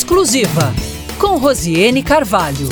Exclusiva, com Rosiane Carvalho.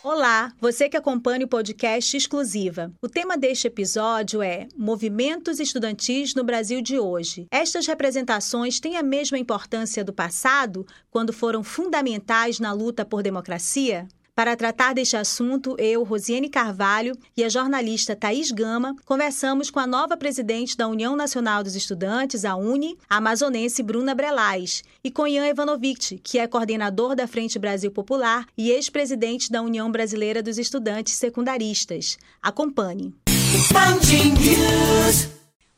Olá, você que acompanha o podcast Exclusiva. O tema deste episódio é Movimentos Estudantis no Brasil de hoje. Estas representações têm a mesma importância do passado, quando foram fundamentais na luta por democracia? Para tratar deste assunto, eu, Rosiane Carvalho e a jornalista Thaís Gama conversamos com a nova presidente da União Nacional dos Estudantes, a UNE, a amazonense Bruna Brelais, e com Ian Ivanovic, que é coordenador da Frente Brasil Popular e ex-presidente da União Brasileira dos Estudantes Secundaristas. Acompanhe.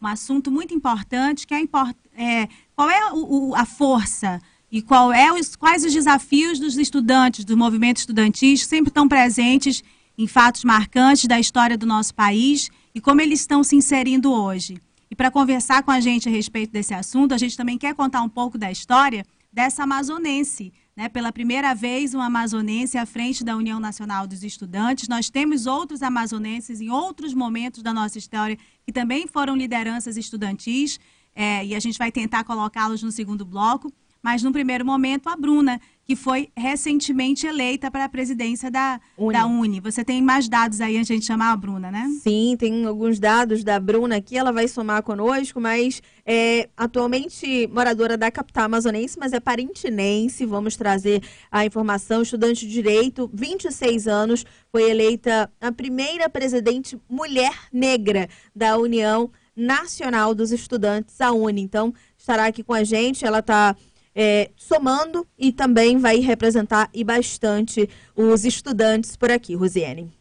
Um assunto muito importante que é, import é qual é o, o, a força e qual é os, quais os desafios dos estudantes do movimento estudantil que sempre estão presentes em fatos marcantes da história do nosso país e como eles estão se inserindo hoje. E para conversar com a gente a respeito desse assunto, a gente também quer contar um pouco da história dessa amazonense. Né? Pela primeira vez, uma amazonense à frente da União Nacional dos Estudantes. Nós temos outros amazonenses em outros momentos da nossa história que também foram lideranças estudantis, é, e a gente vai tentar colocá-los no segundo bloco mas no primeiro momento a Bruna, que foi recentemente eleita para a presidência da Uni. da Uni. Você tem mais dados aí antes de a gente chamar a Bruna, né? Sim, tem alguns dados da Bruna aqui, ela vai somar conosco, mas é atualmente moradora da capital amazonense, mas é parintinense. Vamos trazer a informação. Estudante de Direito, 26 anos, foi eleita a primeira presidente mulher negra da União Nacional dos Estudantes, a Uni. Então, estará aqui com a gente. Ela está é, somando e também vai representar e bastante os estudantes por aqui, Rosiane.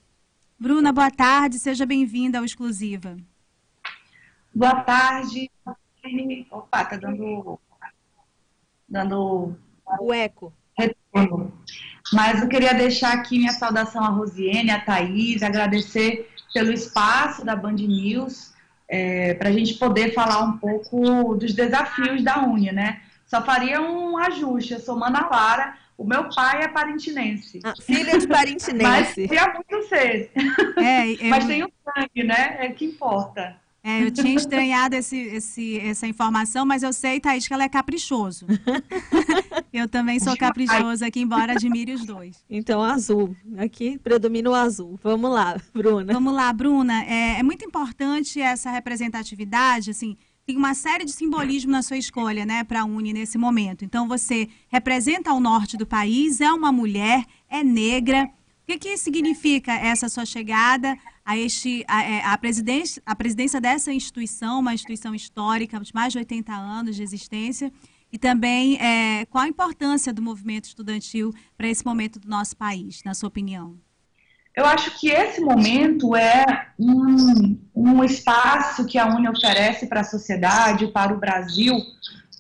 Bruna, boa tarde, seja bem-vinda ao Exclusiva. Boa tarde. Opa, tá dando. dando. O eco. Retorno. Mas eu queria deixar aqui minha saudação à Rosiane, à Thaís, agradecer pelo espaço da Band News, é, para a gente poder falar um pouco dos desafios da Uni, né? Só faria um ajuste. Eu sou Mana Lara, o meu pai é parintinense. Ah, filha de parintinense. Mas queria muito ser. É, eu... Mas tem o sangue, né? É que importa. É, eu tinha estranhado esse, esse, essa informação, mas eu sei, Thaís, que ela é caprichoso. eu também sou caprichoso aqui, embora admire os dois. Então, azul. Aqui predomina o azul. Vamos lá, Bruna. Vamos lá, Bruna. É, é muito importante essa representatividade, assim, tem uma série de simbolismo na sua escolha, né, para a Uni nesse momento. Então, você representa o norte do país, é uma mulher, é negra. O que, que significa essa sua chegada a, este, a, é, a, presidência, a presidência dessa instituição, uma instituição histórica de mais de 80 anos de existência? E também, é, qual a importância do movimento estudantil para esse momento do nosso país, na sua opinião? Eu acho que esse momento é um, um espaço que a Uni oferece para a sociedade, para o Brasil,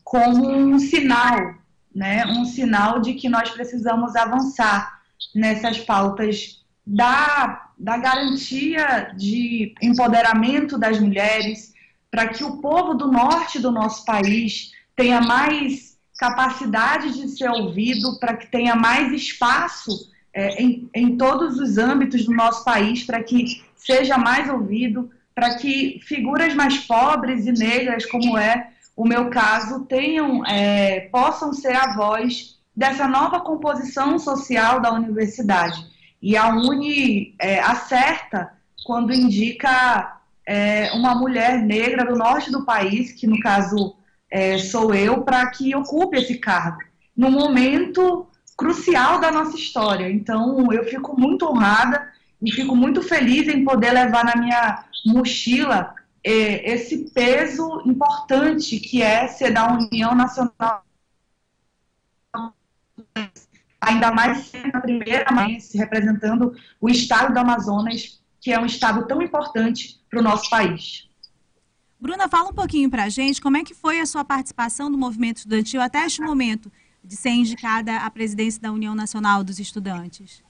como um sinal, né? um sinal de que nós precisamos avançar nessas pautas da, da garantia de empoderamento das mulheres, para que o povo do norte do nosso país tenha mais capacidade de ser ouvido, para que tenha mais espaço é, em, em todos os âmbitos do nosso país para que seja mais ouvido, para que figuras mais pobres e negras, como é o meu caso, tenham, é, possam ser a voz dessa nova composição social da universidade. E a Uni é, acerta quando indica é, uma mulher negra do norte do país, que no caso é, sou eu, para que ocupe esse cargo. No momento crucial da nossa história. Então, eu fico muito honrada e fico muito feliz em poder levar na minha mochila eh, esse peso importante que é ser da União Nacional. Ainda mais sendo a primeira vez representando o estado do Amazonas, que é um estado tão importante para o nosso país. Bruna, fala um pouquinho para a gente como é que foi a sua participação no movimento estudantil até este momento de ser indicada à presidência da União Nacional dos Estudantes?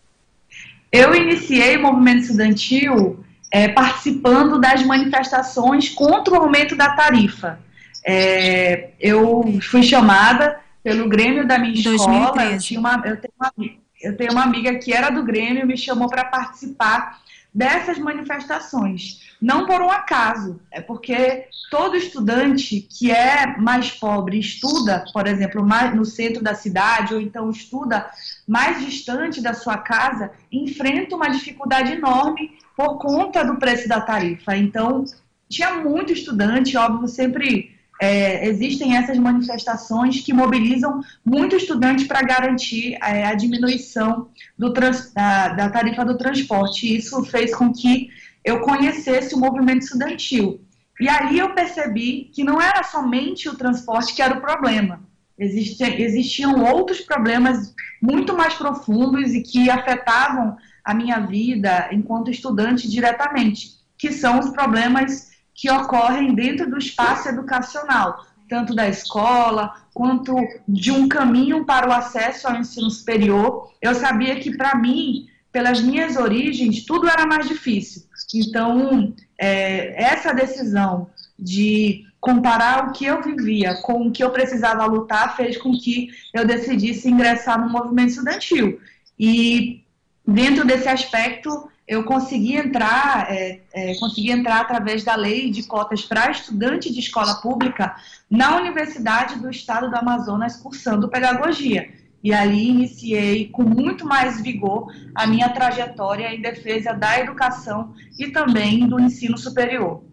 Eu iniciei o movimento estudantil é, participando das manifestações contra o aumento da tarifa. É, eu fui chamada pelo Grêmio da minha escola. Eu, uma, eu, tenho uma, eu tenho uma amiga que era do Grêmio, me chamou para participar dessas manifestações. Não por um acaso, é porque todo estudante que é mais pobre estuda, por exemplo, mais no centro da cidade, ou então estuda mais distante da sua casa, enfrenta uma dificuldade enorme por conta do preço da tarifa. Então, tinha muito estudante, óbvio, sempre é, existem essas manifestações que mobilizam muito estudante para garantir é, a diminuição trans, da, da, tarifa do transporte. Isso fez com que eu conhecesse o movimento estudantil. E aí eu percebi que não era somente o transporte que era o problema. existiam outros problemas muito mais profundos e que afetavam a minha vida enquanto estudante diretamente, que são os problemas que ocorrem dentro do espaço educacional, tanto da escola quanto de um caminho para o acesso ao ensino superior. Eu sabia que, para mim, pelas minhas origens, tudo era mais difícil. Então, é, essa decisão de comparar o que eu vivia com o que eu precisava lutar fez com que eu decidisse ingressar no movimento estudantil. E dentro desse aspecto, eu consegui entrar, é, é, consegui entrar através da lei de cotas para estudante de escola pública na Universidade do Estado do Amazonas, cursando pedagogia. E ali iniciei com muito mais vigor a minha trajetória em defesa da educação e também do ensino superior.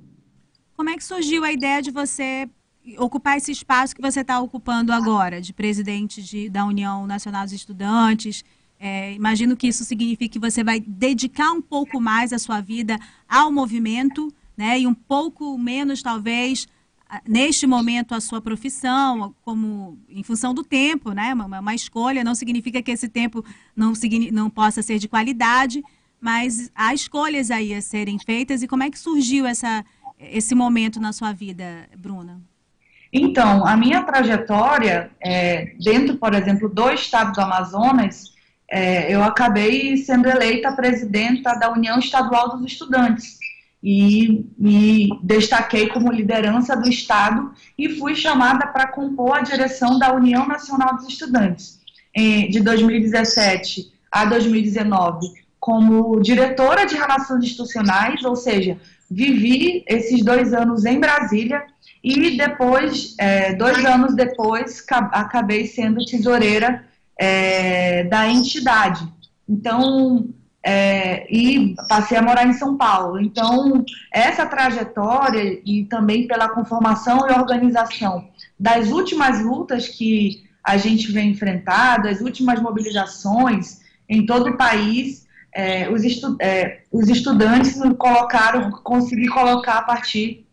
Como é que surgiu a ideia de você ocupar esse espaço que você está ocupando agora, de presidente de, da União Nacional dos Estudantes? É, imagino que isso signifique que você vai dedicar um pouco mais a sua vida ao movimento, né? E um pouco menos, talvez, neste momento, a sua profissão, como em função do tempo, né? Uma, uma escolha não significa que esse tempo não, não possa ser de qualidade, mas há escolhas aí a serem feitas. E como é que surgiu essa, esse momento na sua vida, Bruna? Então, a minha trajetória, é, dentro, por exemplo, do estado do Amazonas, é, eu acabei sendo eleita presidenta da União Estadual dos Estudantes e me destaquei como liderança do Estado e fui chamada para compor a direção da União Nacional dos Estudantes de 2017 a 2019 como diretora de relações institucionais, ou seja, vivi esses dois anos em Brasília e depois, é, dois anos depois, acabei sendo tesoureira é, da entidade. Então, é, e passei a morar em São Paulo. Então, essa trajetória e também pela conformação e organização das últimas lutas que a gente vem enfrentando, as últimas mobilizações em todo o país, é, os, estu é, os, estudantes colocaram, consegui colocar a partir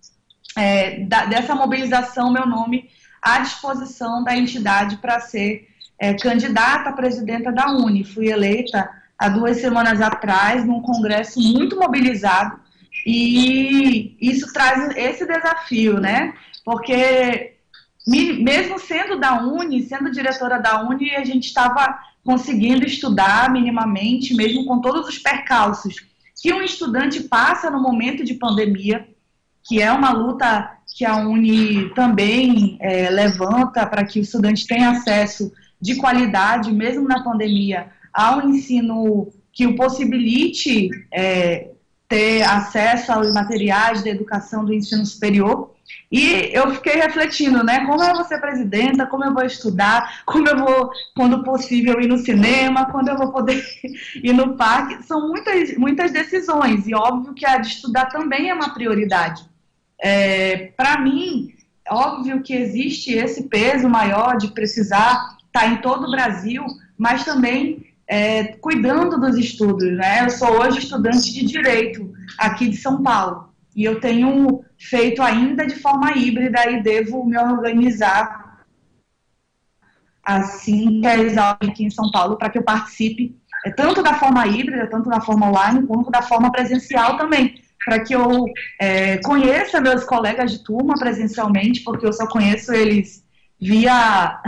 é, da, dessa mobilização meu nome à disposição da entidade para ser é, candidata a presidenta da Uni. Fui eleita há duas semanas atrás, num congresso muito mobilizado, e isso traz esse desafio, né? Porque mesmo sendo da Uni, sendo diretora da Uni, a gente estava conseguindo estudar minimamente, mesmo com todos os percalços que um estudante passa no momento de pandemia, que é uma luta que a Uni também é, levanta para que o estudante tenha acesso de qualidade, mesmo na pandemia, ao ensino que o possibilite é, ter acesso aos materiais da educação do ensino superior. E eu fiquei refletindo, né? Como eu vou ser presidenta, como eu vou estudar, como eu vou, quando possível, ir no cinema, quando eu vou poder ir no parque. São muitas, muitas decisões, e óbvio que a de estudar também é uma prioridade. É, Para mim, óbvio que existe esse peso maior de precisar está em todo o Brasil, mas também é, cuidando dos estudos. Né? Eu sou hoje estudante de Direito aqui de São Paulo e eu tenho feito ainda de forma híbrida e devo me organizar assim que aulas aqui em São Paulo para que eu participe é, tanto da forma híbrida, tanto da forma online, quanto da forma presencial também, para que eu é, conheça meus colegas de turma presencialmente, porque eu só conheço eles via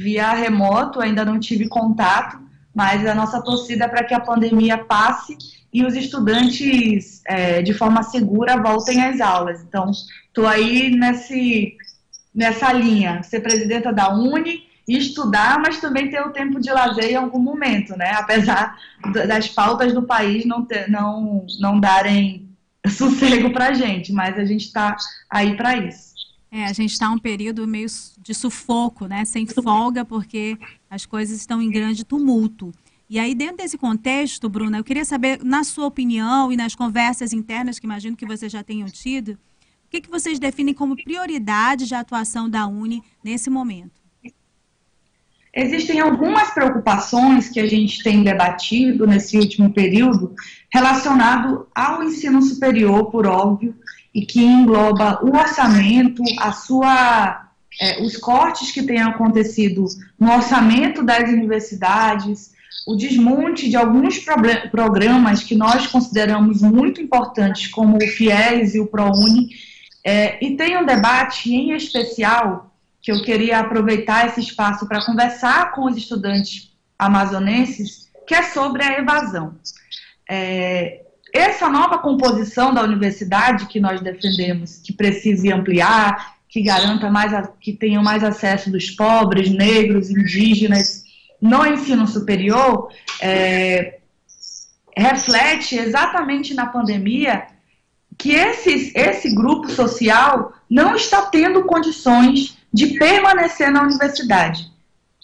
via remoto, ainda não tive contato, mas a nossa torcida é para que a pandemia passe e os estudantes, é, de forma segura, voltem às aulas. Então, estou aí nesse, nessa linha, ser presidenta da Uni estudar, mas também ter o tempo de lazer em algum momento, né? Apesar das pautas do país não, ter, não, não darem sossego para a gente, mas a gente está aí para isso. É, a gente está um período meio de sufoco, né? Sem folga, porque as coisas estão em grande tumulto. E aí, dentro desse contexto, Bruna, eu queria saber, na sua opinião e nas conversas internas que imagino que vocês já tenham tido, o que, que vocês definem como prioridade de atuação da Uni nesse momento? Existem algumas preocupações que a gente tem debatido nesse último período relacionado ao ensino superior, por óbvio, e que engloba o orçamento, a sua, é, os cortes que têm acontecido no orçamento das universidades, o desmonte de alguns programas que nós consideramos muito importantes, como o FIES e o ProUni, é, e tem um debate em especial que eu queria aproveitar esse espaço para conversar com os estudantes amazonenses, que é sobre a evasão. É, essa nova composição da universidade que nós defendemos, que precise ampliar, que garanta mais, que tenha mais acesso dos pobres, negros, indígenas no ensino superior, é, reflete exatamente na pandemia que esse, esse grupo social não está tendo condições de permanecer na universidade.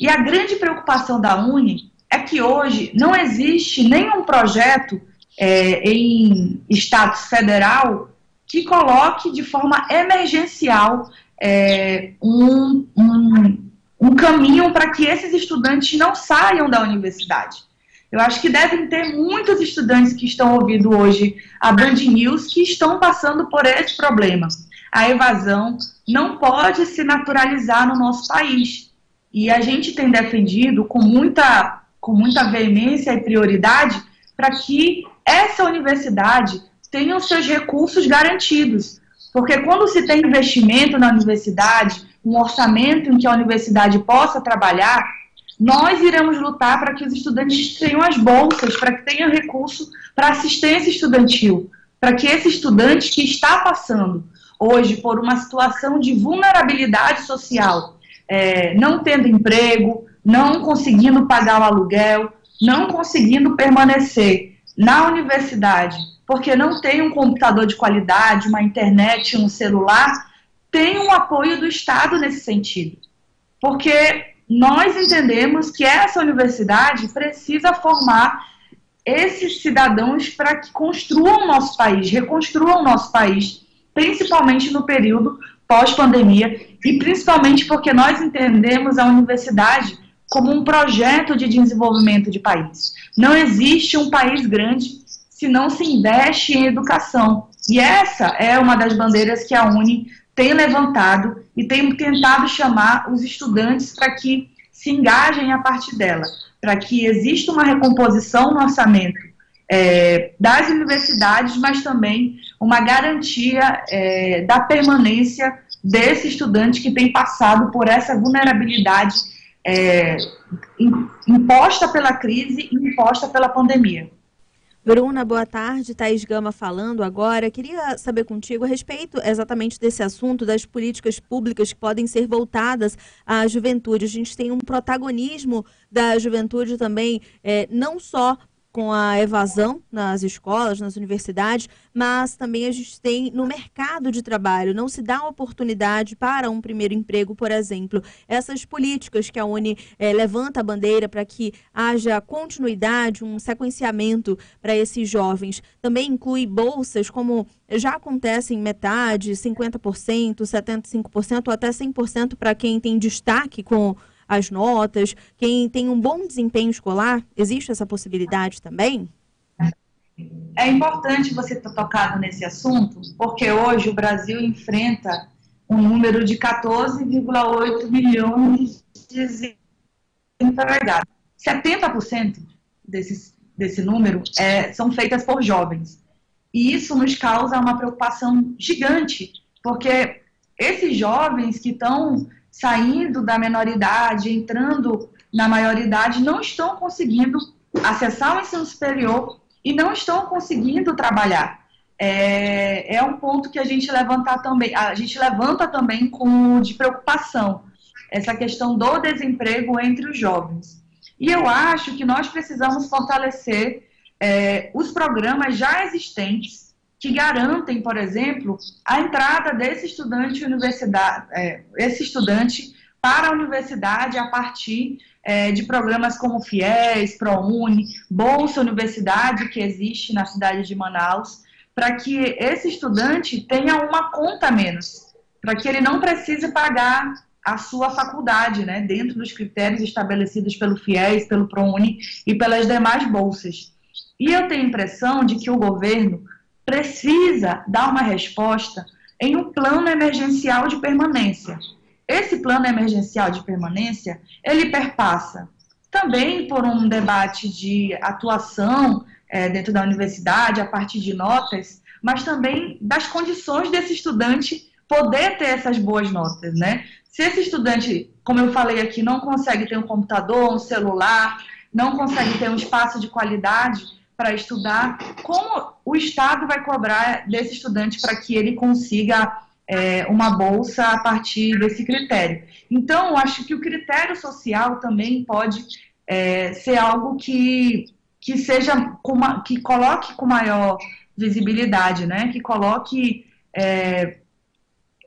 E a grande preocupação da Uni é que hoje não existe nenhum projeto é, em status federal que coloque de forma emergencial é, um, um, um caminho para que esses estudantes não saiam da universidade. Eu acho que devem ter muitos estudantes que estão ouvindo hoje a Band News que estão passando por esse problema. A evasão não pode se naturalizar no nosso país. E a gente tem defendido com muita, com muita veemência e prioridade para que essa universidade tenha os seus recursos garantidos. Porque quando se tem investimento na universidade, um orçamento em que a universidade possa trabalhar, nós iremos lutar para que os estudantes tenham as bolsas, para que tenham recurso para assistência estudantil, para que esse estudante que está passando hoje por uma situação de vulnerabilidade social, é, não tendo emprego, não conseguindo pagar o aluguel, não conseguindo permanecer na universidade, porque não tem um computador de qualidade, uma internet, um celular, tem um apoio do Estado nesse sentido. Porque nós entendemos que essa universidade precisa formar esses cidadãos para que construam o nosso país, reconstruam o nosso país, principalmente no período pós-pandemia, e principalmente porque nós entendemos a universidade como um projeto de desenvolvimento de país. Não existe um país grande se não se investe em educação. E essa é uma das bandeiras que a Uni tem levantado e tem tentado chamar os estudantes para que se engajem a partir dela, para que exista uma recomposição no orçamento é, das universidades, mas também uma garantia é, da permanência desse estudante que tem passado por essa vulnerabilidade é, imposta pela crise e imposta pela pandemia. Bruna, boa tarde. Thaís Gama falando agora. Queria saber contigo a respeito exatamente desse assunto das políticas públicas que podem ser voltadas à juventude. A gente tem um protagonismo da juventude também, é, não só com a evasão nas escolas, nas universidades, mas também a gente tem no mercado de trabalho, não se dá oportunidade para um primeiro emprego, por exemplo. Essas políticas que a Uni é, levanta a bandeira para que haja continuidade, um sequenciamento para esses jovens, também inclui bolsas, como já acontece em metade, 50%, 75% ou até 100% para quem tem destaque com as notas, quem tem um bom desempenho escolar, existe essa possibilidade também? É importante você ter tocado nesse assunto, porque hoje o Brasil enfrenta um número de 14,8 milhões de desempregados. 70% desses, desse número é, são feitas por jovens. E isso nos causa uma preocupação gigante, porque esses jovens que estão saindo da menoridade, entrando na maioridade, não estão conseguindo acessar o ensino superior e não estão conseguindo trabalhar. É, é um ponto que a gente levanta também, a gente levanta também com de preocupação, essa questão do desemprego entre os jovens. E eu acho que nós precisamos fortalecer é, os programas já existentes que garantem, por exemplo, a entrada desse estudante universidade, é, esse estudante para a universidade a partir é, de programas como FIES, ProUni, Bolsa Universidade, que existe na cidade de Manaus, para que esse estudante tenha uma conta menos, para que ele não precise pagar a sua faculdade, né, dentro dos critérios estabelecidos pelo FIES, pelo ProUni e pelas demais bolsas. E eu tenho a impressão de que o governo precisa dar uma resposta em um plano emergencial de permanência. Esse plano emergencial de permanência, ele perpassa também por um debate de atuação é, dentro da universidade, a partir de notas, mas também das condições desse estudante poder ter essas boas notas, né? Se esse estudante, como eu falei aqui, não consegue ter um computador, um celular, não consegue ter um espaço de qualidade para estudar, como o Estado vai cobrar desse estudante para que ele consiga é, uma bolsa a partir desse critério? Então, acho que o critério social também pode é, ser algo que, que seja uma, que coloque com maior visibilidade, né? Que coloque é,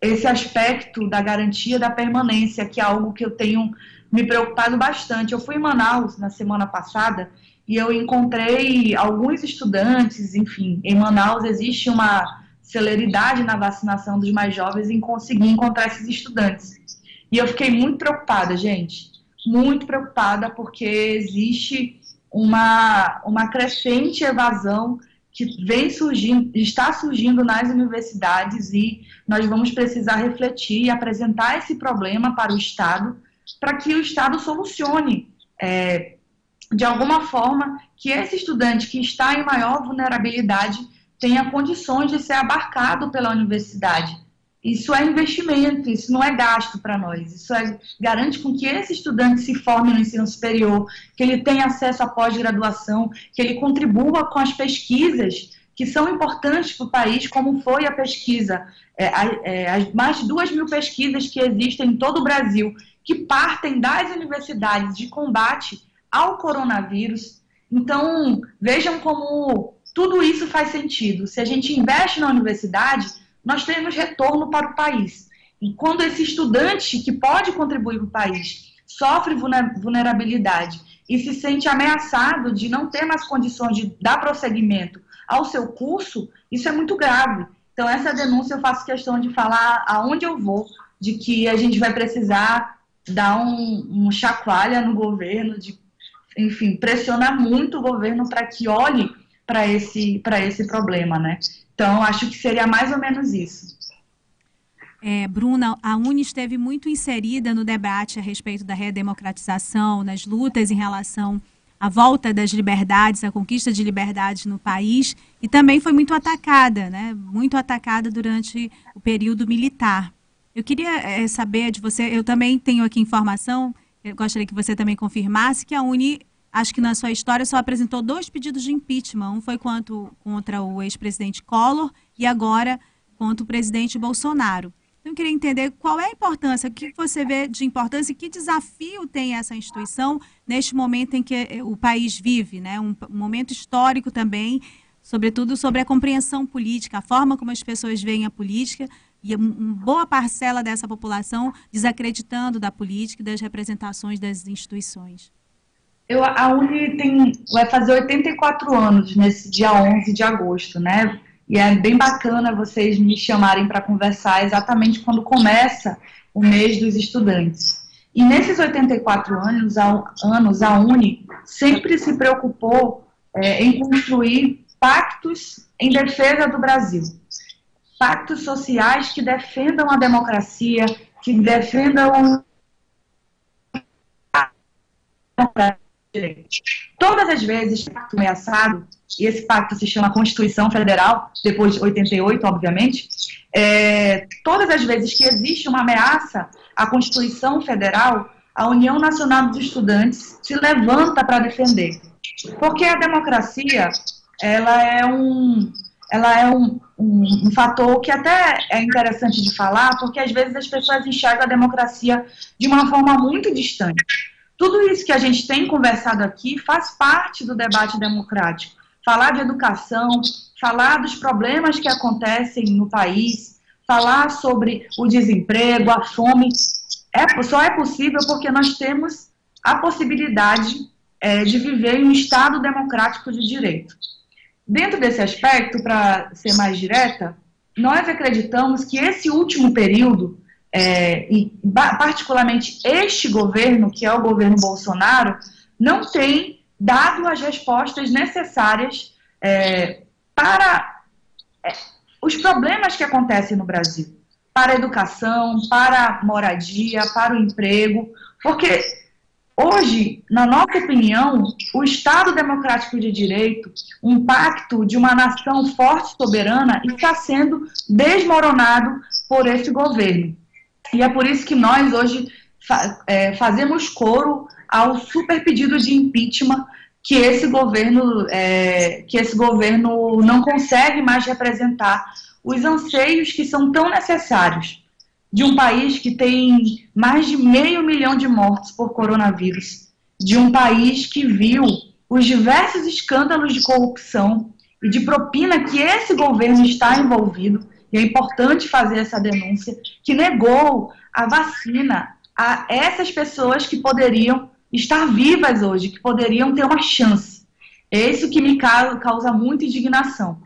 esse aspecto da garantia da permanência, que é algo que eu tenho me preocupado bastante. Eu fui em Manaus na semana passada e eu encontrei alguns estudantes, enfim, em Manaus existe uma celeridade na vacinação dos mais jovens em conseguir encontrar esses estudantes. E eu fiquei muito preocupada, gente, muito preocupada porque existe uma, uma crescente evasão que vem surgindo, está surgindo nas universidades e nós vamos precisar refletir e apresentar esse problema para o Estado, para que o Estado solucione, é, de alguma forma, que esse estudante que está em maior vulnerabilidade tenha condições de ser abarcado pela universidade. Isso é investimento, isso não é gasto para nós. Isso é, garante com que esse estudante se forme no ensino superior, que ele tenha acesso à pós-graduação, que ele contribua com as pesquisas que são importantes para o país, como foi a pesquisa, é, é, as mais de duas mil pesquisas que existem em todo o Brasil, que partem das universidades de combate ao coronavírus. Então, vejam como tudo isso faz sentido. Se a gente investe na universidade, nós temos retorno para o país. E quando esse estudante que pode contribuir para o país sofre vulnerabilidade e se sente ameaçado de não ter mais condições de dar prosseguimento ao seu curso, isso é muito grave. Então, essa denúncia eu faço questão de falar aonde eu vou, de que a gente vai precisar dar um, um chacoalha no governo, de, enfim, pressionar muito o governo para que olhe para esse, esse problema, né? Então, acho que seria mais ou menos isso. É, Bruna, a Uni esteve muito inserida no debate a respeito da redemocratização, nas lutas em relação à volta das liberdades, à conquista de liberdades no país, e também foi muito atacada, né? muito atacada durante o período militar. Eu queria é, saber de você, eu também tenho aqui informação, eu gostaria que você também confirmasse que a Uni acho que na sua história só apresentou dois pedidos de impeachment. Um foi quanto, contra o ex-presidente Collor e agora contra o presidente Bolsonaro. Então, eu queria entender qual é a importância, o que você vê de importância e que desafio tem essa instituição neste momento em que eh, o país vive, né? um, um momento histórico também, sobretudo sobre a compreensão política, a forma como as pessoas veem a política, e uma boa parcela dessa população desacreditando da política e das representações das instituições. Eu, a Uni tem, vai fazer 84 anos nesse dia 11 de agosto, né? E é bem bacana vocês me chamarem para conversar exatamente quando começa o mês dos estudantes. E nesses 84 anos, a, anos, a Uni sempre se preocupou é, em construir pactos em defesa do Brasil. Pactos sociais que defendam a democracia, que defendam a Todas as vezes pacto ameaçado, e esse pacto se chama Constituição Federal, depois de 88, obviamente, é, todas as vezes que existe uma ameaça à Constituição Federal, a União Nacional dos Estudantes se levanta para defender. Porque a democracia, ela é um, ela é um, um, um, fator que até é interessante de falar, porque às vezes as pessoas enxergam a democracia de uma forma muito distante. Tudo isso que a gente tem conversado aqui faz parte do debate democrático. Falar de educação, falar dos problemas que acontecem no país, falar sobre o desemprego, a fome, é, só é possível porque nós temos a possibilidade é, de viver em um Estado democrático de direito. Dentro desse aspecto, para ser mais direta, nós acreditamos que esse último período, é, e particularmente este governo, que é o governo Bolsonaro, não tem dado as respostas necessárias é, para é, os problemas que acontecem no Brasil, para a educação, para a moradia, para o emprego, porque Hoje, na nossa opinião, o Estado Democrático de Direito, um pacto de uma nação forte e soberana, está sendo desmoronado por esse governo. E é por isso que nós hoje é, fazemos coro ao super pedido de impeachment que esse governo é, que esse governo não consegue mais representar os anseios que são tão necessários de um país que tem mais de meio milhão de mortos por coronavírus, de um país que viu os diversos escândalos de corrupção e de propina que esse governo está envolvido, e é importante fazer essa denúncia, que negou a vacina a essas pessoas que poderiam estar vivas hoje, que poderiam ter uma chance. É isso que me causa muita indignação.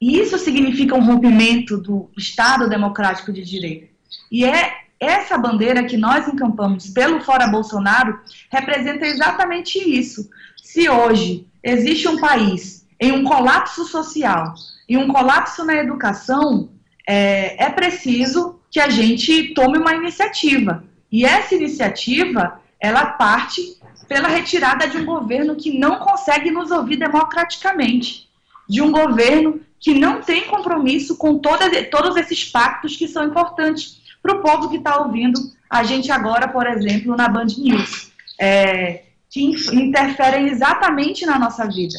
Isso significa um rompimento do Estado democrático de direito. E é essa bandeira que nós encampamos pelo Fora Bolsonaro representa exatamente isso. Se hoje existe um país em um colapso social e um colapso na educação, é, é preciso que a gente tome uma iniciativa. E essa iniciativa, ela parte pela retirada de um governo que não consegue nos ouvir democraticamente, de um governo que não tem compromisso com toda, todos esses pactos que são importantes para o povo que está ouvindo a gente agora, por exemplo, na Band News, é, que interferem exatamente na nossa vida.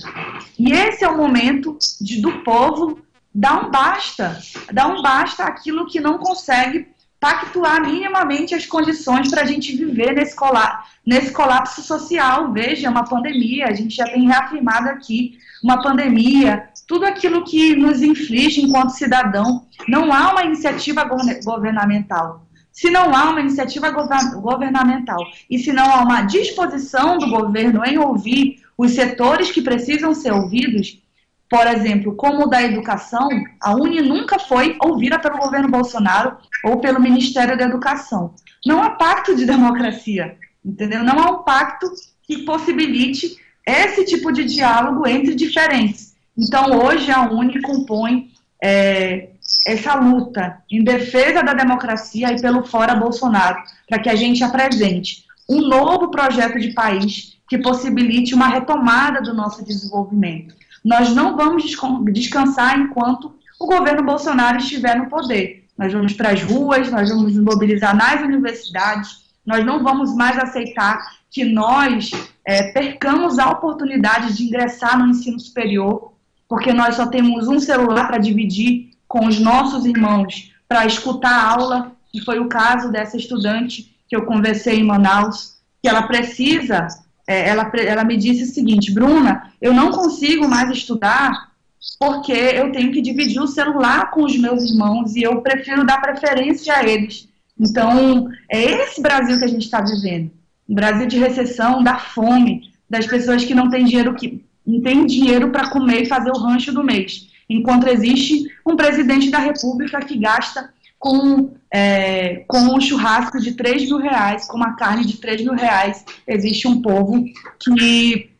E esse é o momento de, do povo dar um basta, dar um basta aquilo que não consegue pactuar minimamente as condições para a gente viver nesse, colapso, nesse colapso social. Veja, é uma pandemia, a gente já tem reafirmado aqui uma pandemia, tudo aquilo que nos inflige enquanto cidadão. Não há uma iniciativa governamental. Se não há uma iniciativa governamental e se não há uma disposição do governo em ouvir os setores que precisam ser ouvidos, por exemplo, como o da educação, a Uni nunca foi ouvida pelo governo Bolsonaro ou pelo Ministério da Educação. Não há pacto de democracia, entendeu? Não há um pacto que possibilite esse tipo de diálogo entre diferentes. Então, hoje, a Uni compõe é, essa luta em defesa da democracia e pelo fora Bolsonaro, para que a gente apresente um novo projeto de país que possibilite uma retomada do nosso desenvolvimento. Nós não vamos descansar enquanto o governo Bolsonaro estiver no poder. Nós vamos para as ruas, nós vamos mobilizar nas universidades, nós não vamos mais aceitar que nós é, percamos a oportunidade de ingressar no ensino superior, porque nós só temos um celular para dividir com os nossos irmãos para escutar a aula, que foi o caso dessa estudante que eu conversei em Manaus, que ela precisa, é, ela, ela me disse o seguinte, Bruna, eu não consigo mais estudar porque eu tenho que dividir o celular com os meus irmãos e eu prefiro dar preferência a eles. Então, é esse Brasil que a gente está vivendo. Um Brasil de recessão, da fome, das pessoas que não têm dinheiro que não têm dinheiro para comer e fazer o rancho do mês. Enquanto existe um presidente da República que gasta com, é, com um churrasco de 3 mil reais, com uma carne de 3 mil reais, existe um povo que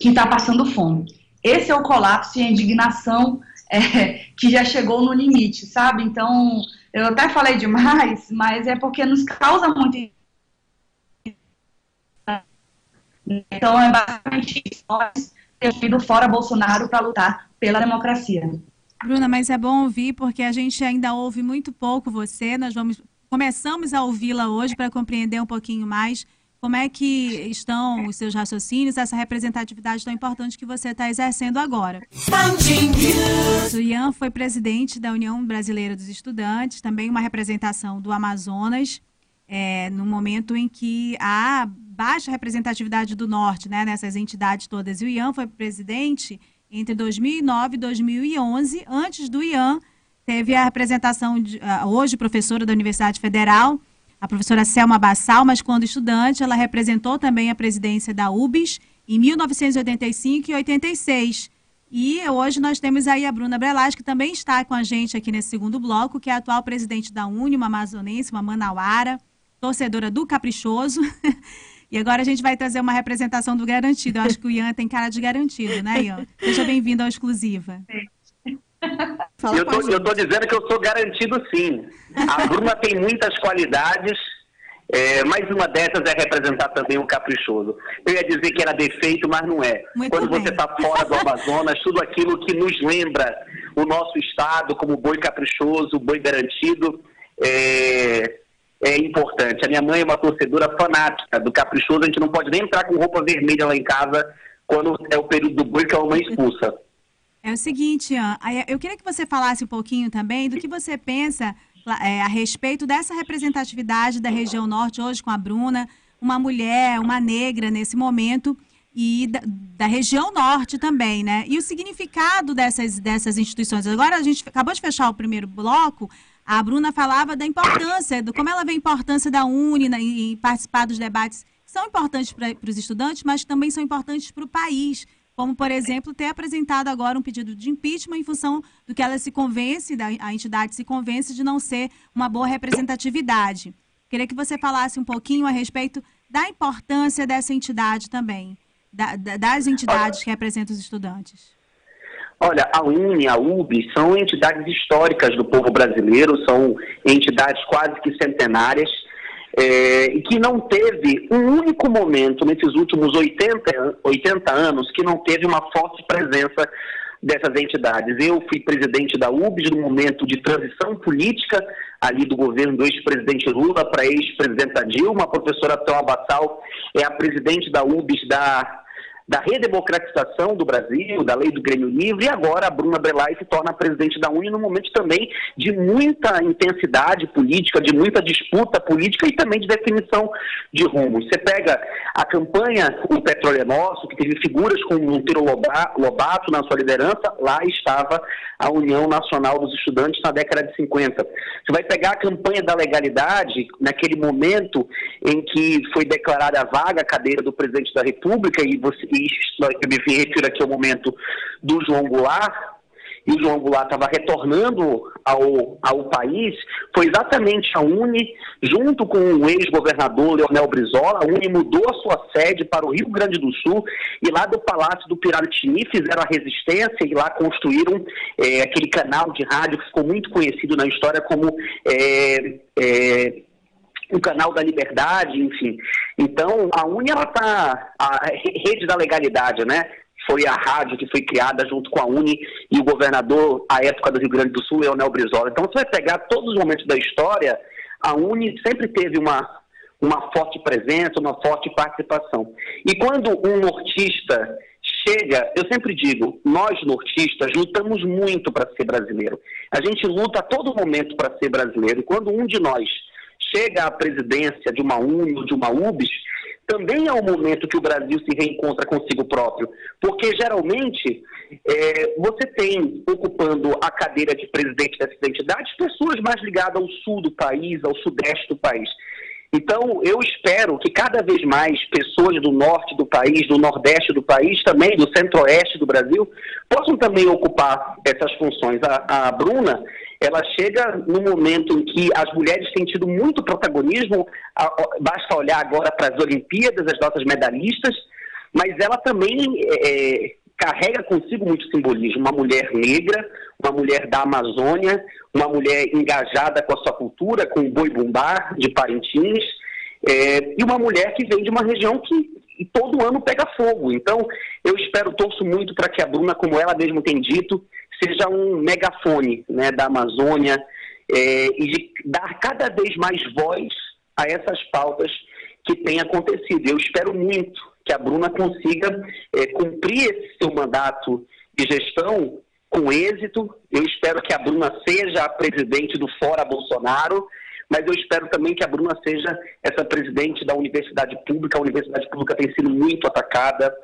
está passando fome. Esse é o colapso e a indignação é, que já chegou no limite, sabe? Então, eu até falei demais, mas é porque nos causa muito. Então, é basicamente isso. Nós temos ido fora Bolsonaro para lutar pela democracia. Bruna, mas é bom ouvir porque a gente ainda ouve muito pouco você. Nós vamos começamos a ouvi-la hoje para compreender um pouquinho mais como é que estão os seus raciocínios, essa representatividade tão importante que você está exercendo agora. O Ian foi presidente da União Brasileira dos Estudantes, também uma representação do Amazonas, é, no momento em que há baixa representatividade do Norte, né, nessas entidades todas. E o Ian foi presidente entre 2009 e 2011. Antes do Ian, teve a representação, de, hoje professora da Universidade Federal, a professora Selma Bassal, mas quando estudante, ela representou também a presidência da UBS em 1985 e 86. E hoje nós temos aí a Bruna Brelas, que também está com a gente aqui nesse segundo bloco, que é a atual presidente da UNE, uma amazonense, uma manauara, torcedora do Caprichoso. e agora a gente vai trazer uma representação do Garantido. Eu acho que o Ian tem cara de garantido, né, Ian? Seja bem-vindo ao Exclusiva. eu estou dizendo que eu sou garantido sim. A Bruna tem muitas qualidades, é, mais uma dessas é representar também o caprichoso. Eu ia dizer que era defeito, mas não é. Muito Quando bem. você está fora do Amazonas, tudo aquilo que nos lembra o nosso estado como boi caprichoso, boi garantido, é, é importante. A minha mãe é uma torcedora fanática do caprichoso, a gente não pode nem entrar com roupa vermelha lá em casa quando é o período do boi que a mamãe expulsa. É o seguinte, Ian, eu queria que você falasse um pouquinho também do que você pensa é, a respeito dessa representatividade da região norte hoje com a Bruna, uma mulher, uma negra nesse momento e da, da, região norte também, né? E o significado dessas, dessas instituições. Agora a gente acabou de fechar o primeiro bloco, a Bruna falava da importância, do como ela vê a importância da Uni em participar dos debates que são importantes para os estudantes, mas também são importantes para o país como, por exemplo, ter apresentado agora um pedido de impeachment em função do que ela se convence, a entidade se convence de não ser uma boa representatividade. Queria que você falasse um pouquinho a respeito da importância dessa entidade também, da, das entidades que representam os estudantes. Olha, a UNE, a UB, são entidades históricas do povo brasileiro, são entidades quase que centenárias, é, que não teve um único momento nesses últimos 80, 80 anos que não teve uma forte presença dessas entidades. Eu fui presidente da UBS no momento de transição política ali do governo do ex-presidente Lula para ex-presidenta Dilma. A professora Thelma Bassal é a presidente da UBS da da redemocratização do Brasil, da lei do Grêmio Livre, e agora a Bruna Brelay se torna presidente da Uni num momento também de muita intensidade política, de muita disputa política e também de definição de rumos. Você pega a campanha O Petróleo é Nosso, que teve figuras como Monteiro Lobato na sua liderança, lá estava a União Nacional dos Estudantes na década de 50. Você vai pegar a campanha da legalidade, naquele momento em que foi declarada a vaga a cadeira do presidente da República, e você eu me refiro aqui ao momento do João Goulart, e o João Goulart estava retornando ao, ao país, foi exatamente a Uni, junto com o ex-governador Leonel Brizola, a Uni mudou a sua sede para o Rio Grande do Sul e lá do Palácio do Piratini fizeram a resistência e lá construíram é, aquele canal de rádio que ficou muito conhecido na história como é, é, o canal da liberdade, enfim. Então, a UNE, ela está, a rede da legalidade, né? Foi a rádio que foi criada junto com a UNE e o governador, à época do Rio Grande do Sul, Leonel Brizola. Então, você vai pegar todos os momentos da história, a UNE sempre teve uma, uma forte presença, uma forte participação. E quando um nortista chega, eu sempre digo, nós nortistas lutamos muito para ser brasileiro. A gente luta a todo momento para ser brasileiro. E quando um de nós chega à presidência de uma UNE ou de uma UBS, também é o momento que o Brasil se reencontra consigo próprio. Porque, geralmente, é, você tem ocupando a cadeira de presidente dessa identidade pessoas mais ligadas ao sul do país, ao sudeste do país. Então, eu espero que cada vez mais pessoas do norte do país, do nordeste do país, também do centro-oeste do Brasil, possam também ocupar essas funções. A, a Bruna, ela chega no momento em que as mulheres têm tido muito protagonismo, basta olhar agora para as Olimpíadas, as nossas medalhistas, mas ela também é, carrega consigo muito simbolismo. Uma mulher negra, uma mulher da Amazônia, uma mulher engajada com a sua cultura, com o boi bumbá de Parintins, é, e uma mulher que vem de uma região que todo ano pega fogo. Então, eu espero, torço muito para que a Bruna, como ela mesma tem dito, seja um megafone né, da Amazônia é, e de dar cada vez mais voz a essas pautas que tem acontecido. Eu espero muito que a Bruna consiga é, cumprir esse seu mandato de gestão com êxito. Eu espero que a Bruna seja a presidente do Fora Bolsonaro, mas eu espero também que a Bruna seja essa presidente da universidade pública. A universidade pública tem sido muito atacada,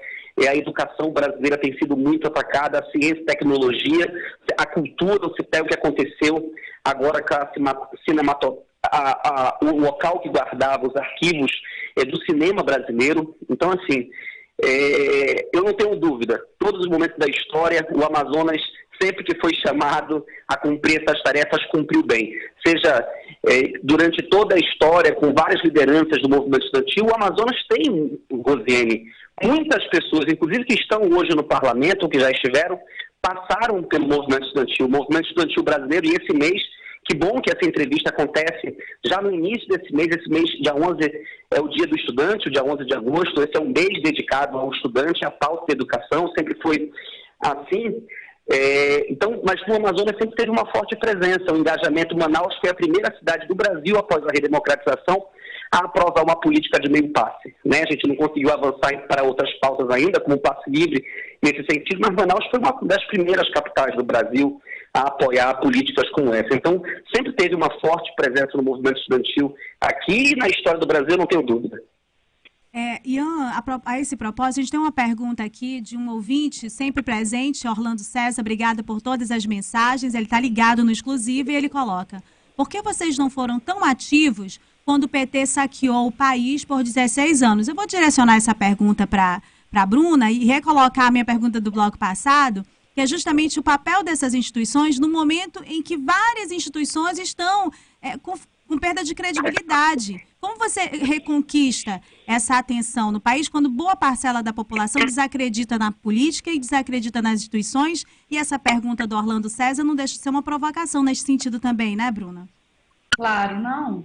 a educação brasileira tem sido muito atacada, a ciência tecnologia, a cultura, o CITEL que aconteceu agora com a cinematografia a, a, o local que guardava os arquivos é, do cinema brasileiro. Então, assim, é, eu não tenho dúvida, todos os momentos da história, o Amazonas, sempre que foi chamado a cumprir essas tarefas, cumpriu bem. Seja é, durante toda a história, com várias lideranças do movimento estudantil, o Amazonas tem, Rosiane, muitas pessoas, inclusive que estão hoje no parlamento, que já estiveram, passaram pelo movimento estudantil. O movimento estudantil brasileiro, e esse mês, que bom que essa entrevista acontece já no início desse mês. Esse mês, dia 11, é o dia do estudante, o dia 11 de agosto. Esse é um mês dedicado ao estudante, à pauta de educação. Sempre foi assim. É, então, mas o Amazonas sempre teve uma forte presença. O engajamento Manaus foi a primeira cidade do Brasil após a redemocratização a aprovar uma política de meio passe. Né? A gente não conseguiu avançar para outras pautas ainda, como o passe livre nesse sentido, mas Manaus foi uma das primeiras capitais do Brasil a apoiar políticas como essa. Então, sempre teve uma forte presença no movimento estudantil aqui e na história do Brasil, não tenho dúvida. É, Ian, a, a, esse propósito, a gente tem uma pergunta aqui de um ouvinte sempre presente, Orlando César. Obrigada por todas as mensagens. Ele está ligado no exclusivo e ele coloca: Por que vocês não foram tão ativos quando o PT saqueou o país por 16 anos? Eu vou direcionar essa pergunta para a Bruna e recolocar a minha pergunta do bloco passado que é justamente o papel dessas instituições no momento em que várias instituições estão é, com, com perda de credibilidade. Como você reconquista essa atenção no país quando boa parcela da população desacredita na política e desacredita nas instituições? E essa pergunta do Orlando César não deixa de ser uma provocação nesse sentido também, né, Bruna? Claro, não.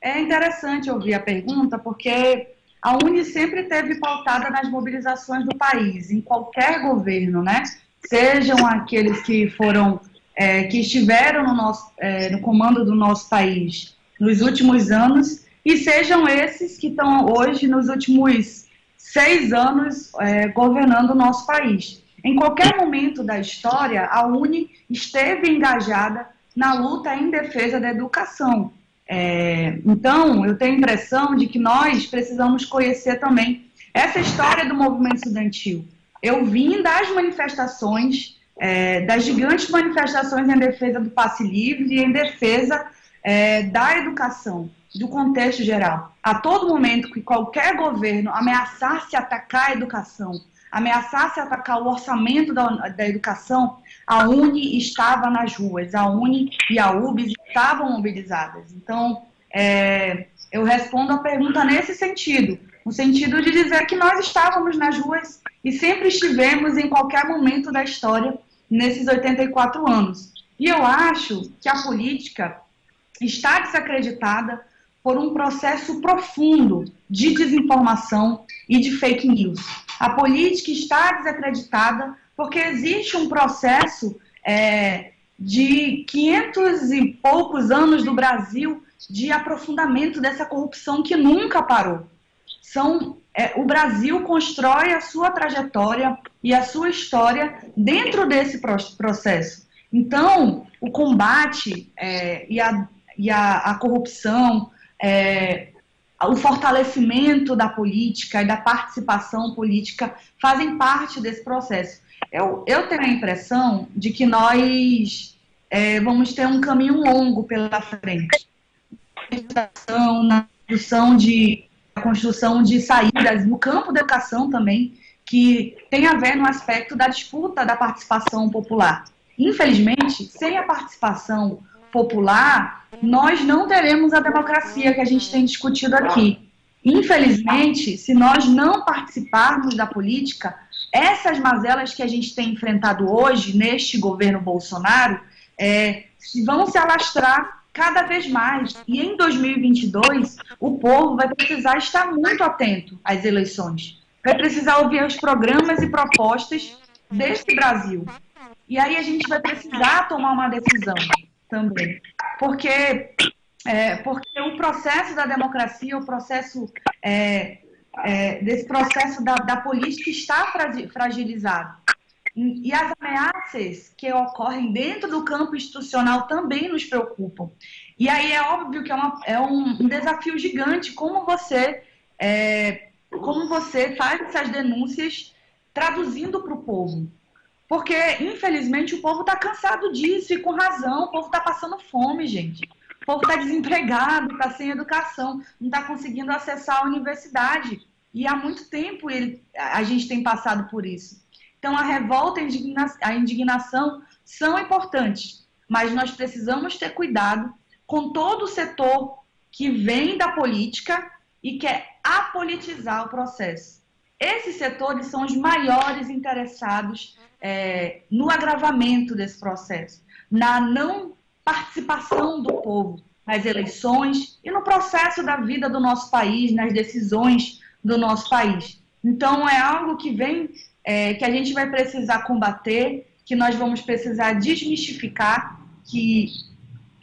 É interessante ouvir a pergunta, porque a Uni sempre teve pautada nas mobilizações do país, em qualquer governo, né? sejam aqueles que foram, é, que estiveram no, nosso, é, no comando do nosso país nos últimos anos, e sejam esses que estão hoje nos últimos seis anos é, governando o nosso país. Em qualquer momento da história, a UNE esteve engajada na luta em defesa da educação. É, então, eu tenho a impressão de que nós precisamos conhecer também essa história do movimento estudantil eu vim das manifestações, é, das gigantes manifestações em defesa do passe livre em defesa é, da educação, do contexto geral. A todo momento que qualquer governo ameaçasse atacar a educação, ameaçasse atacar o orçamento da, da educação, a UNE estava nas ruas, a UNE e a UBS estavam mobilizadas. Então, é, eu respondo a pergunta nesse sentido, no sentido de dizer que nós estávamos nas ruas e sempre estivemos em qualquer momento da história nesses 84 anos. E eu acho que a política está desacreditada por um processo profundo de desinformação e de fake news. A política está desacreditada porque existe um processo é, de 500 e poucos anos do Brasil de aprofundamento dessa corrupção que nunca parou. São é, o Brasil constrói a sua trajetória e a sua história dentro desse processo. Então, o combate é, e, a, e a, a corrupção, é, o fortalecimento da política e da participação política fazem parte desse processo. Eu, eu tenho a impressão de que nós é, vamos ter um caminho longo pela frente. Na produção de a construção de saídas no campo da educação também, que tem a ver no aspecto da disputa da participação popular. Infelizmente, sem a participação popular, nós não teremos a democracia que a gente tem discutido aqui. Infelizmente, se nós não participarmos da política, essas mazelas que a gente tem enfrentado hoje neste governo Bolsonaro é, vão se alastrar cada vez mais. E em 2022, o povo vai precisar estar muito atento às eleições. Vai precisar ouvir os programas e propostas deste Brasil. E aí a gente vai precisar tomar uma decisão também. Porque é, porque o processo da democracia, o processo é, é, desse processo da, da, política está fragilizado. E as ameaças que ocorrem dentro do campo institucional também nos preocupam. E aí é óbvio que é, uma, é um, desafio gigante como você, é, como você faz essas denúncias traduzindo para o povo. Porque, infelizmente, o povo está cansado disso e com razão. O povo está passando fome, gente. O povo está desempregado, está sem educação, não está conseguindo acessar a universidade. E há muito tempo ele, a gente tem passado por isso. Então, a revolta e a indignação são importantes, mas nós precisamos ter cuidado com todo o setor que vem da política e quer apolitizar o processo. Esses setores são os maiores interessados é, no agravamento desse processo, na não participação do povo nas eleições e no processo da vida do nosso país, nas decisões do nosso país. Então é algo que vem, é, que a gente vai precisar combater, que nós vamos precisar desmistificar, que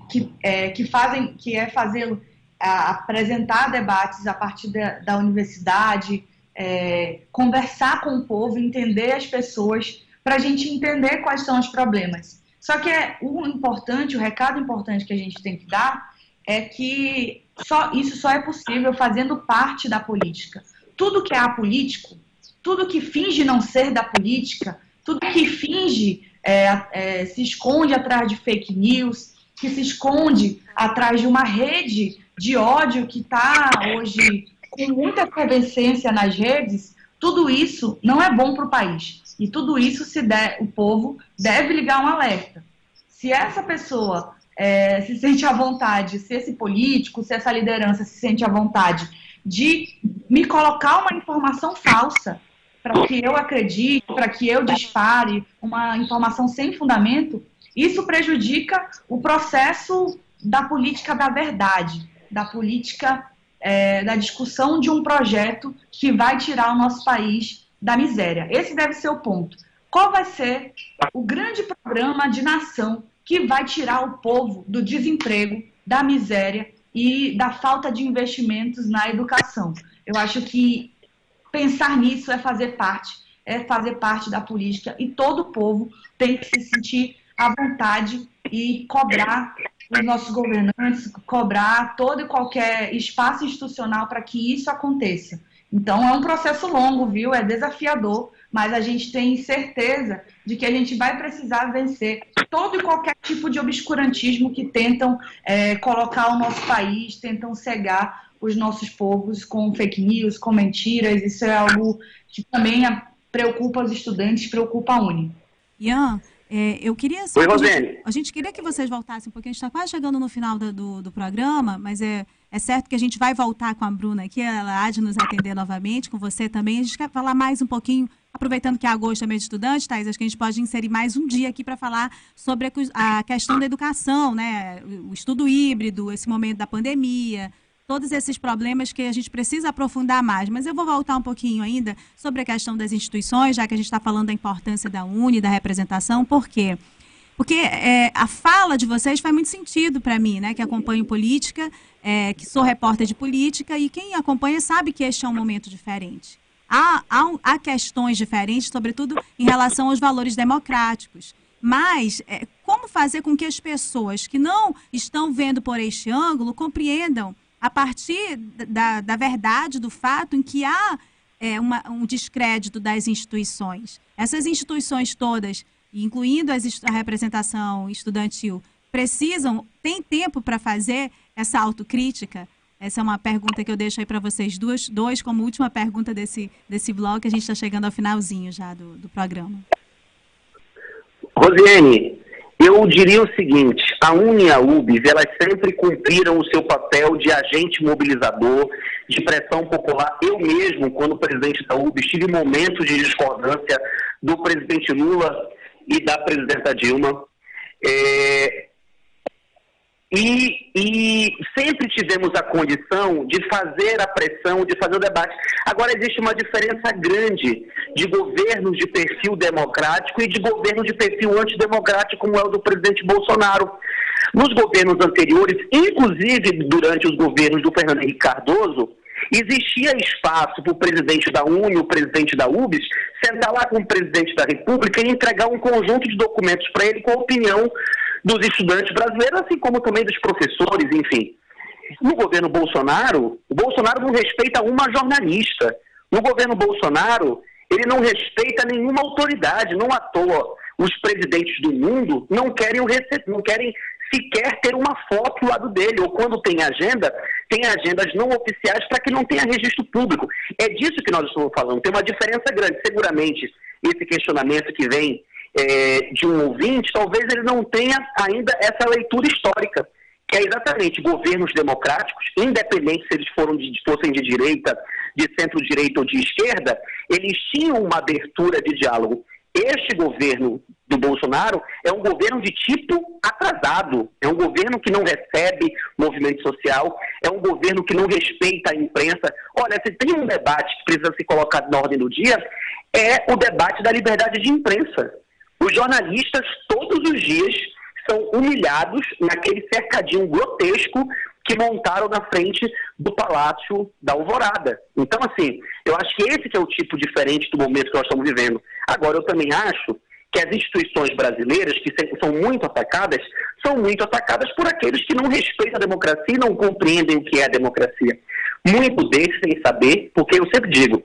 que, é, que fazem, que é fazê-lo apresentar debates a partir da, da universidade, é, conversar com o povo, entender as pessoas, para a gente entender quais são os problemas. Só que é, o importante, o recado importante que a gente tem que dar é que só, isso só é possível fazendo parte da política. Tudo que é apolítico, tudo que finge não ser da política, tudo que finge é, é, se esconde atrás de fake news, que se esconde atrás de uma rede de ódio que está hoje com muita efervescência nas redes, tudo isso não é bom para o país. E tudo isso se der, o povo deve ligar um alerta. Se essa pessoa é, se sente à vontade, se esse político, se essa liderança se sente à vontade de me colocar uma informação falsa para que eu acredite, para que eu dispare uma informação sem fundamento, isso prejudica o processo da política da verdade, da política é, da discussão de um projeto que vai tirar o nosso país da miséria. Esse deve ser o ponto. Qual vai ser o grande programa de nação que vai tirar o povo do desemprego, da miséria e da falta de investimentos na educação? Eu acho que pensar nisso é fazer parte, é fazer parte da política e todo o povo tem que se sentir à vontade e cobrar os nossos governantes, cobrar todo e qualquer espaço institucional para que isso aconteça. Então é um processo longo, viu? É desafiador, mas a gente tem certeza de que a gente vai precisar vencer todo e qualquer tipo de obscurantismo que tentam é, colocar o nosso país, tentam cegar os nossos povos com fake news, com mentiras. Isso é algo que também preocupa os estudantes, preocupa a Uni. Ian, é, eu queria. Oi, a, gente, a gente queria que vocês voltassem um pouquinho. A gente está quase chegando no final do, do, do, programa, mas é, é certo que a gente vai voltar com a Bruna aqui. Ela há de nos atender novamente, com você também. A gente quer falar mais um pouquinho, aproveitando que é agosto é mês de estudante, Thais, acho que a gente pode inserir mais um dia aqui para falar sobre a, a questão da educação, né? O estudo híbrido, esse momento da pandemia todos esses problemas que a gente precisa aprofundar mais. Mas eu vou voltar um pouquinho ainda sobre a questão das instituições, já que a gente está falando da importância da UNE, da representação, por quê? Porque é, a fala de vocês faz muito sentido para mim, né? Que acompanho política, é, que sou repórter de política, e quem acompanha sabe que este é um momento diferente. Há, há, há questões diferentes, sobretudo em relação aos valores democráticos. Mas é, como fazer com que as pessoas que não estão vendo por este ângulo compreendam a partir da, da verdade, do fato em que há é, uma, um descrédito das instituições. Essas instituições todas, incluindo as, a representação estudantil, precisam, têm tempo para fazer essa autocrítica? Essa é uma pergunta que eu deixo aí para vocês duas, dois, como última pergunta desse, desse blog, que a gente está chegando ao finalzinho já do, do programa. Rosiane, eu diria o seguinte, a UNE e a UBS, elas sempre cumpriram o seu papel de agente mobilizador, de pressão popular. Eu mesmo, quando presidente da UBS, tive momentos de discordância do presidente Lula e da presidenta Dilma. É, e, e, sempre tivemos a condição de fazer a pressão, de fazer o debate. Agora existe uma diferença grande de governos de perfil democrático e de governo de perfil antidemocrático, como é o do presidente Bolsonaro. Nos governos anteriores, inclusive durante os governos do Fernando Henrique Cardoso, existia espaço para o presidente da Uni, o presidente da UBS, sentar lá com o presidente da República e entregar um conjunto de documentos para ele com a opinião dos estudantes brasileiros, assim como também dos professores, enfim. No governo Bolsonaro, o Bolsonaro não respeita uma jornalista. No governo Bolsonaro, ele não respeita nenhuma autoridade, não à toa. Os presidentes do mundo não querem, não querem sequer ter uma foto do lado dele, ou quando tem agenda, tem agendas não oficiais para que não tenha registro público. É disso que nós estamos falando. Tem uma diferença grande. Seguramente, esse questionamento que vem é, de um ouvinte, talvez ele não tenha ainda essa leitura histórica, que é exatamente governos democráticos, independente se eles foram de, fossem de direita, de centro-direita ou de esquerda, eles tinham uma abertura de diálogo. Este governo do Bolsonaro é um governo de tipo atrasado, é um governo que não recebe movimento social, é um governo que não respeita a imprensa. Olha, se tem um debate que precisa ser colocado na ordem do dia, é o debate da liberdade de imprensa. Os jornalistas, todos os dias, são humilhados naquele cercadinho grotesco que montaram na frente do Palácio da Alvorada. Então, assim, eu acho que esse que é o tipo diferente do momento que nós estamos vivendo. Agora, eu também acho que as instituições brasileiras, que são muito atacadas, são muito atacadas por aqueles que não respeitam a democracia e não compreendem o que é a democracia. Muito deles sem saber, porque eu sempre digo,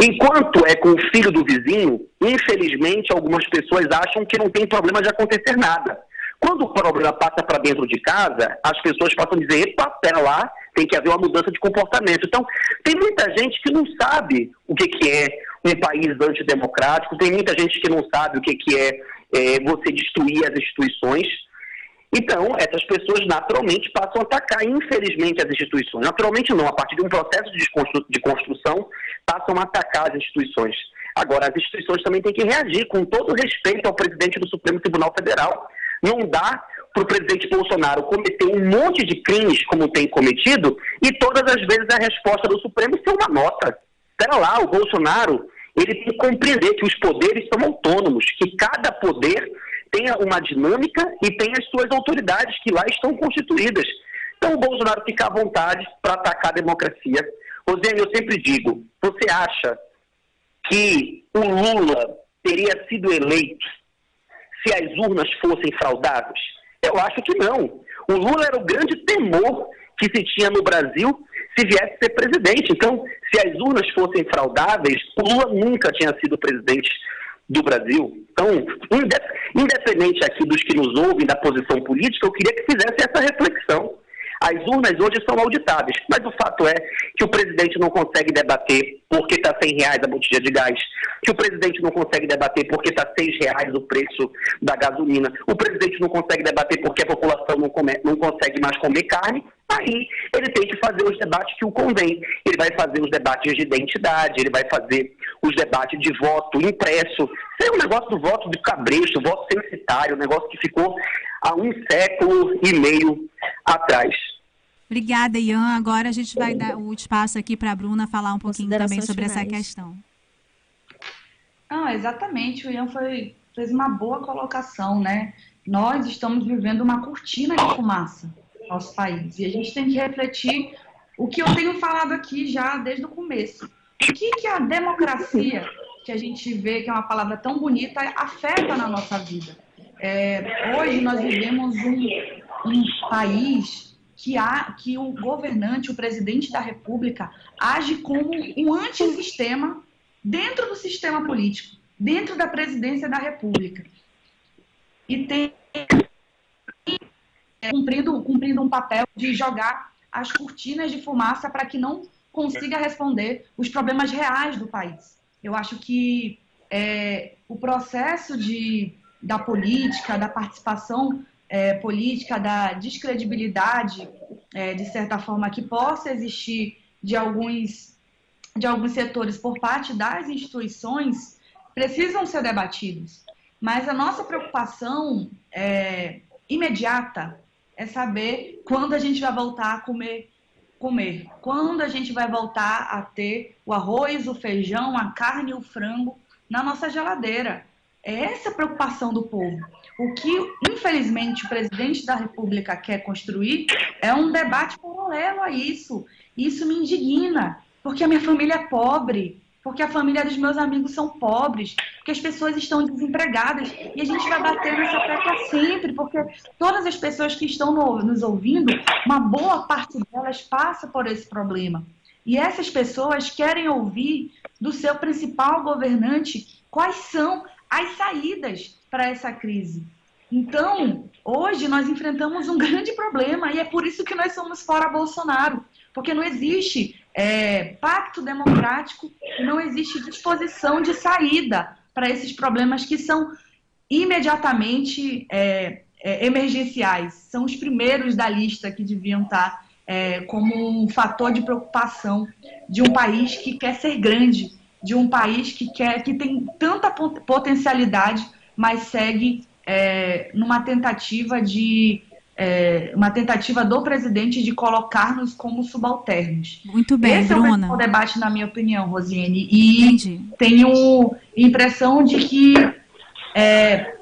Enquanto é com o filho do vizinho, infelizmente algumas pessoas acham que não tem problema de acontecer nada. Quando o problema passa para dentro de casa, as pessoas passam a dizer, epa, pera lá, tem que haver uma mudança de comportamento. Então, tem muita gente que não sabe o que, que é um país antidemocrático, tem muita gente que não sabe o que, que é, é você destruir as instituições. Então, essas pessoas naturalmente passam a atacar, infelizmente, as instituições. Naturalmente não, a partir de um processo de construção, passam a atacar as instituições. Agora, as instituições também têm que reagir com todo respeito ao presidente do Supremo Tribunal Federal. Não dá para o presidente Bolsonaro cometer um monte de crimes como tem cometido e todas as vezes a resposta do Supremo ser uma nota. Espera lá, o Bolsonaro ele tem que compreender que os poderes são autônomos, que cada poder tenha uma dinâmica e tem as suas autoridades que lá estão constituídas. Então o Bolsonaro fica à vontade para atacar a democracia. Rosane, eu sempre digo, você acha que o Lula teria sido eleito se as urnas fossem fraudadas? Eu acho que não. O Lula era o grande temor que se tinha no Brasil se viesse ser presidente. Então, se as urnas fossem fraudáveis, o Lula nunca tinha sido presidente do Brasil. Então, independente aqui dos que nos ouvem da posição política, eu queria que fizesse essa reflexão. As urnas hoje são auditáveis, mas o fato é que o presidente não consegue debater porque está 100 reais a botija de gás, que o presidente não consegue debater porque está 6 reais o preço da gasolina, o presidente não consegue debater porque a população não, come, não consegue mais comer carne, aí ele tem que fazer os debates que o convém. Ele vai fazer os debates de identidade, ele vai fazer os debates de voto impresso. Isso é um negócio do voto de cabresto, voto censitário, um negócio que ficou há um século e meio atrás. Obrigada, Ian. Agora a gente vai dar o espaço aqui para a Bruna falar um pouquinho também sobre finais. essa questão. Ah, exatamente. O Ian foi, fez uma boa colocação, né? Nós estamos vivendo uma cortina de fumaça no nosso país. E a gente tem que refletir o que eu tenho falado aqui já desde o começo. O que, que a democracia, que a gente vê que é uma palavra tão bonita, afeta na nossa vida? É, hoje nós vivemos um, um país que, há, que o governante, o presidente da República, age como um antissistema dentro do sistema político, dentro da presidência da República. E tem é, cumprindo, cumprindo um papel de jogar as cortinas de fumaça para que não consiga responder os problemas reais do país. Eu acho que é, o processo de, da política, da participação é, política, da descredibilidade, é, de certa forma, que possa existir de alguns, de alguns setores por parte das instituições, precisam ser debatidos. Mas a nossa preocupação é, imediata é saber quando a gente vai voltar a comer, comer, quando a gente vai voltar a ter o arroz, o feijão, a carne e o frango na nossa geladeira. É essa a preocupação do povo. O que, infelizmente, o presidente da República quer construir é um debate paralelo a isso. Isso me indigna, porque a minha família é pobre, porque a família dos meus amigos são pobres, porque as pessoas estão desempregadas. E a gente vai bater nessa tecla sempre, porque todas as pessoas que estão no, nos ouvindo, uma boa parte delas passa por esse problema. E essas pessoas querem ouvir do seu principal governante quais são as saídas para essa crise. Então, hoje nós enfrentamos um grande problema e é por isso que nós somos fora Bolsonaro, porque não existe é, pacto democrático e não existe disposição de saída para esses problemas que são imediatamente é, é, emergenciais. São os primeiros da lista que deviam estar é, como um fator de preocupação de um país que quer ser grande, de um país que quer que tem tanta potencialidade, mas segue é, numa tentativa de é, uma tentativa do presidente de colocar-nos como subalternos. Muito bem, Esse Bruna. é o debate, na minha opinião, Rosiane. E Entendi. tenho impressão de que é,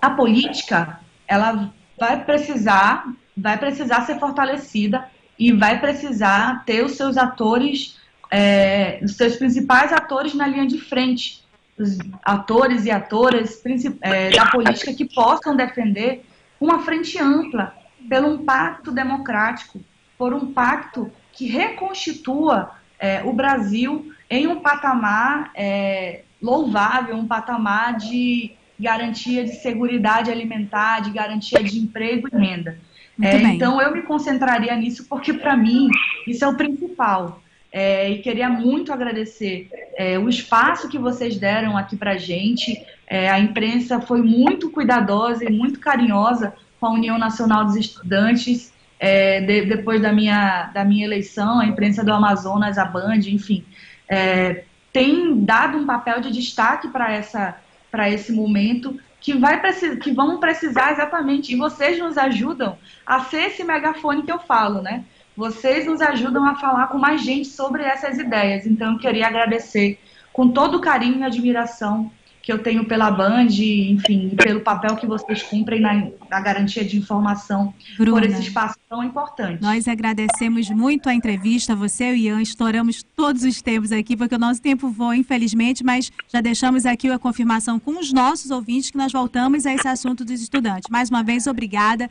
a política ela vai precisar, vai precisar ser fortalecida e vai precisar ter os seus atores, é, os seus principais atores na linha de frente, os atores e atoras é, da política que possam defender uma frente ampla pelo um pacto democrático, por um pacto que reconstitua é, o Brasil em um patamar é, louvável, um patamar de garantia de segurança alimentar, de garantia de emprego e renda. É, então eu me concentraria nisso porque para mim isso é o principal. É, e queria muito agradecer é, o espaço que vocês deram aqui para gente. É, a imprensa foi muito cuidadosa e muito carinhosa com a União Nacional dos Estudantes. É, de, depois da minha, da minha eleição, a imprensa do Amazonas, a Band, enfim, é, tem dado um papel de destaque para essa para esse momento que, vai que vão precisar exatamente, e vocês nos ajudam a ser esse megafone que eu falo, né? Vocês nos ajudam a falar com mais gente sobre essas ideias. Então, eu queria agradecer com todo carinho e admiração que eu tenho pela Band, enfim, pelo papel que vocês cumprem na, na garantia de informação Bruna, por esse espaço tão importante. Nós agradecemos muito a entrevista, você e Ian, estouramos todos os tempos aqui, porque o nosso tempo voa, infelizmente, mas já deixamos aqui a confirmação com os nossos ouvintes que nós voltamos a esse assunto dos estudantes. Mais uma vez, obrigada.